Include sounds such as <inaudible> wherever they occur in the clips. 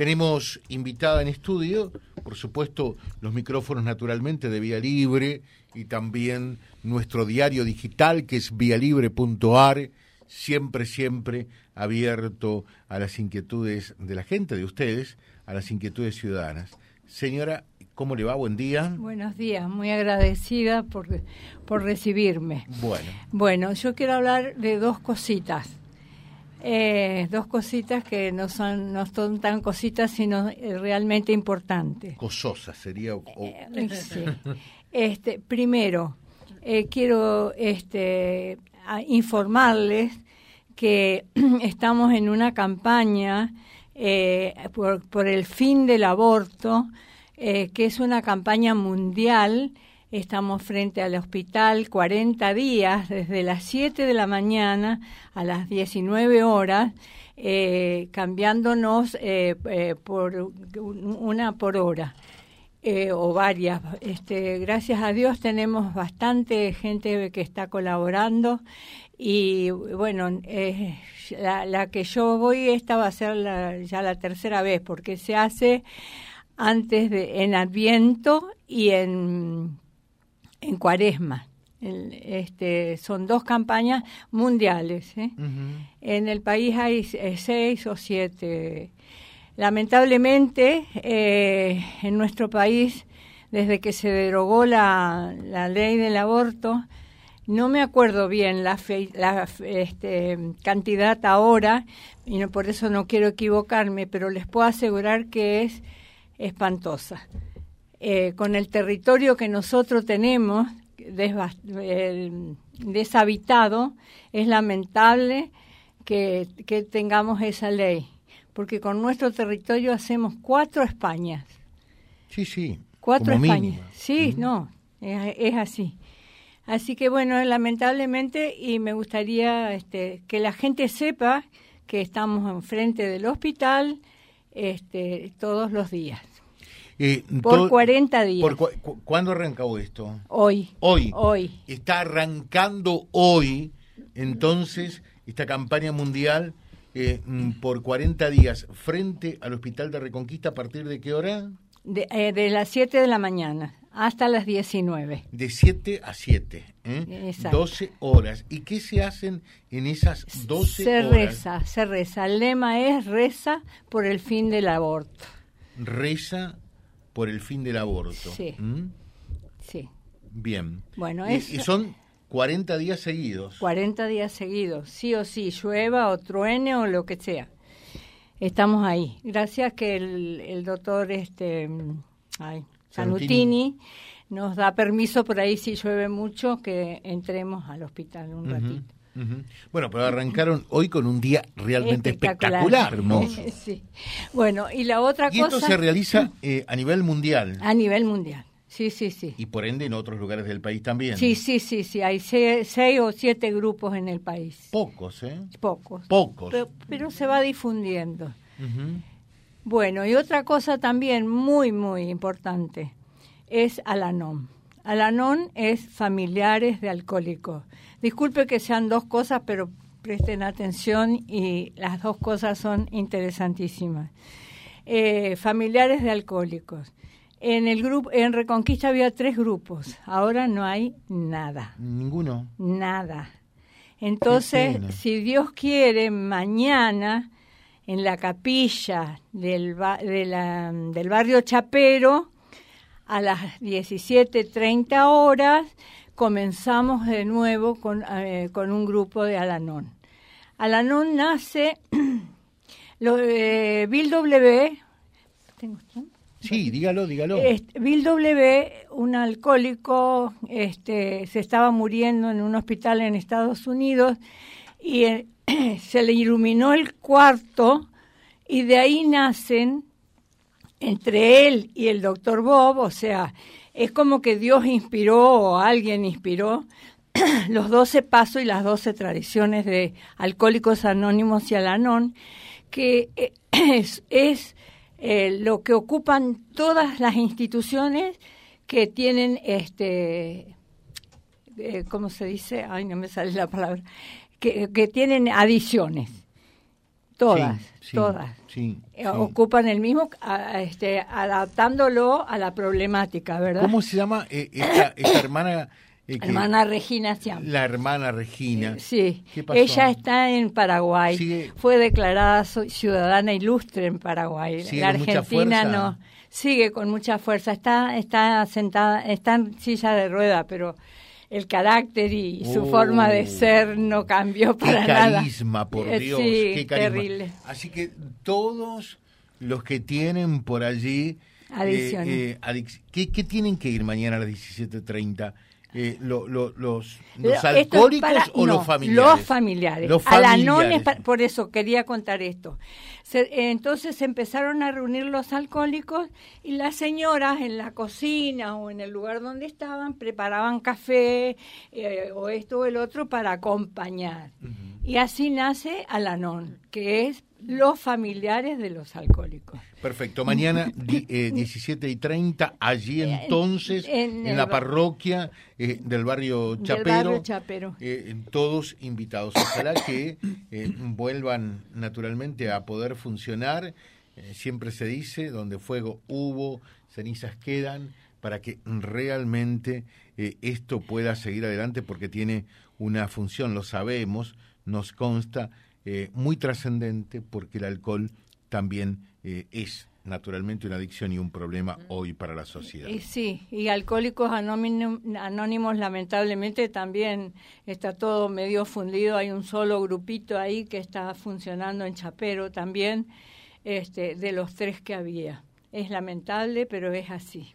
Tenemos invitada en estudio, por supuesto, los micrófonos naturalmente de Vía Libre y también nuestro diario digital que es vialibre.ar, siempre, siempre abierto a las inquietudes de la gente, de ustedes, a las inquietudes ciudadanas. Señora, ¿cómo le va? Buen día. Buenos días, muy agradecida por, por recibirme. Bueno. Bueno, yo quiero hablar de dos cositas. Eh, dos cositas que no son, no son tan cositas, sino eh, realmente importantes. Cososas sería. Eh, sí. Este, primero, quiero este, informarles que <clears throat> estamos en una campaña por, por, el fin del aborto, que es una campaña mundial Estamos frente al hospital 40 días, desde las 7 de la mañana a las 19 horas, eh, cambiándonos eh, eh, por una por hora. o varias. Este, gracias a Dios tenemos bastante gente que está colaborando y bueno, la, la, que yo voy esta va a ser ya la tercera vez porque se hace antes de en Adviento y en en Cuaresma. este, son dos campañas mundiales. ¿eh? En el país hay eh, seis o siete. Lamentablemente, eh, en nuestro país, desde que se derogó la, la ley del aborto, no me acuerdo bien la, la este, cantidad ahora, y no, por eso no quiero equivocarme, pero les puedo asegurar que es espantosa. Eh, con el territorio que nosotros tenemos deshabitado, es lamentable que, tengamos esa ley, porque con nuestro territorio hacemos cuatro Españas. Sí, sí. Cuatro Españas. Sí, no, es, así. Así que bueno, lamentablemente, y me gustaría este, que la gente sepa que estamos enfrente del hospital este, todos los días. Eh, por 40 días. ¿Cuándo arrancó esto? Hoy. Hoy. Hoy. Está arrancando hoy, entonces, esta campaña mundial eh, mm, por 40 días frente al Hospital de Reconquista. ¿A partir de qué hora? De, eh, las 7 de la mañana hasta las 19. De 7 a 7, ¿eh? 12 horas. ¿Y qué se hacen en esas 12 se horas? Se reza, se reza. El lema es reza por el fin del aborto. Reza por el fin del aborto. Sí. ¿Mm? Sí. Bien. Bueno, y, son 40 días seguidos. 40 días seguidos, sí o sí, llueva o truene o lo que sea. Estamos ahí. Gracias que el, doctor este, ay, Sanutini nos da permiso por ahí si llueve mucho que entremos al hospital un ratito. Bueno, pero arrancaron hoy con un día realmente espectacular, hermoso. <laughs> sí. Bueno, y la otra y cosa... esto se realiza eh, a nivel mundial. A nivel mundial, sí, sí, sí. Y por ende en otros lugares del país también. Sí, sí, sí, sí. Hay seis, o siete grupos en el país. Pocos, ¿eh? Pocos. Pocos. Pero, se va difundiendo. Bueno, y otra cosa también muy, muy importante es Alanon. Alanon es familiares de alcohólicos. Disculpe que sean dos cosas, pero presten atención y las dos cosas son interesantísimas. Eh, familiares de alcohólicos. En el grupo, en Reconquista había tres grupos. Ahora no hay nada. Ninguno. Nada. Entonces, si Dios quiere, mañana en la capilla del, del barrio Chapero, a las 17.30 horas, comenzamos de nuevo con, eh, con un grupo de Alanón. Alanón nace, <clears throat> lo, eh, Bill W. ¿Tengo? Sí, dígalo, dígalo. Bill W., un alcohólico, este, se estaba muriendo en un hospital en Estados Unidos y eh, <clears throat> se le iluminó el cuarto y de ahí nacen, entre él y el doctor Bob, o sea, es como que Dios inspiró o alguien inspiró <clears throat> los doce pasos y las doce tradiciones de Alcohólicos Anónimos y Alanón, que <clears throat> es, eh, lo que ocupan todas las instituciones que tienen, este, eh, ¿cómo se dice? Ay, no me sale la palabra, que, tienen adiciones. Todas, todas. Eh, ocupan el mismo, este, adaptándolo a la problemática, ¿verdad? ¿Cómo se llama eh, esta, hermana? Eh, hermana Regina se La hermana Regina. sí, ella está en Paraguay. Fue declarada ciudadana ilustre en Paraguay. la Argentina no sigue con mucha fuerza. Está está sentada, está en silla de rueda, pero el carácter y su forma de oh. ser no cambió para nada. carisma, por eh, Dios, qué carisma. Terrible. Así que todos los que tienen por allí eh, eh ¿qué, tienen que ir mañana a las 17.30? Eh, los, los alcohólicos o los familiares? Los familiares. Los familiares. por eso quería contar esto. entonces empezaron a reunir los alcohólicos y las señoras en la cocina o en el lugar donde estaban preparaban café eh, o esto o el otro para acompañar. Y así nace Alanón, que es los familiares de los alcohólicos. Perfecto. Mañana <laughs> 17 eh, y 30, allí entonces, en, la parroquia eh, del barrio Chapero. Chapero. Eh, todos invitados. Ojalá que vuelvan naturalmente a poder funcionar. siempre se dice, donde fuego hubo, cenizas quedan, para que realmente esto pueda seguir adelante porque tiene una función, lo sabemos, nos consta, muy trascendente porque el alcohol también eh, es naturalmente una adicción y un problema hoy para la sociedad. Y sí, y Alcohólicos Anónimos, lamentablemente también está todo medio fundido, hay un solo grupito ahí que está funcionando en Chapero también, este, de los tres que había. Es lamentable, pero es así.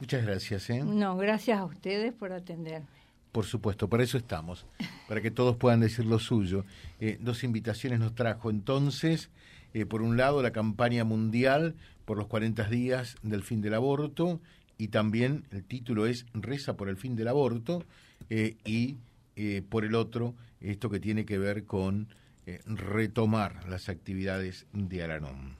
Muchas gracias. ¿eh? No, gracias a ustedes por atender. Por supuesto, para eso estamos, para que todos puedan decir lo suyo. Eh, dos invitaciones nos trajo entonces eh, por un lado, la campaña mundial por los 40 días del fin del aborto y también el título es Reza por el fin del aborto eh, y eh, por el otro, esto que tiene que ver con retomar las actividades de Aranón.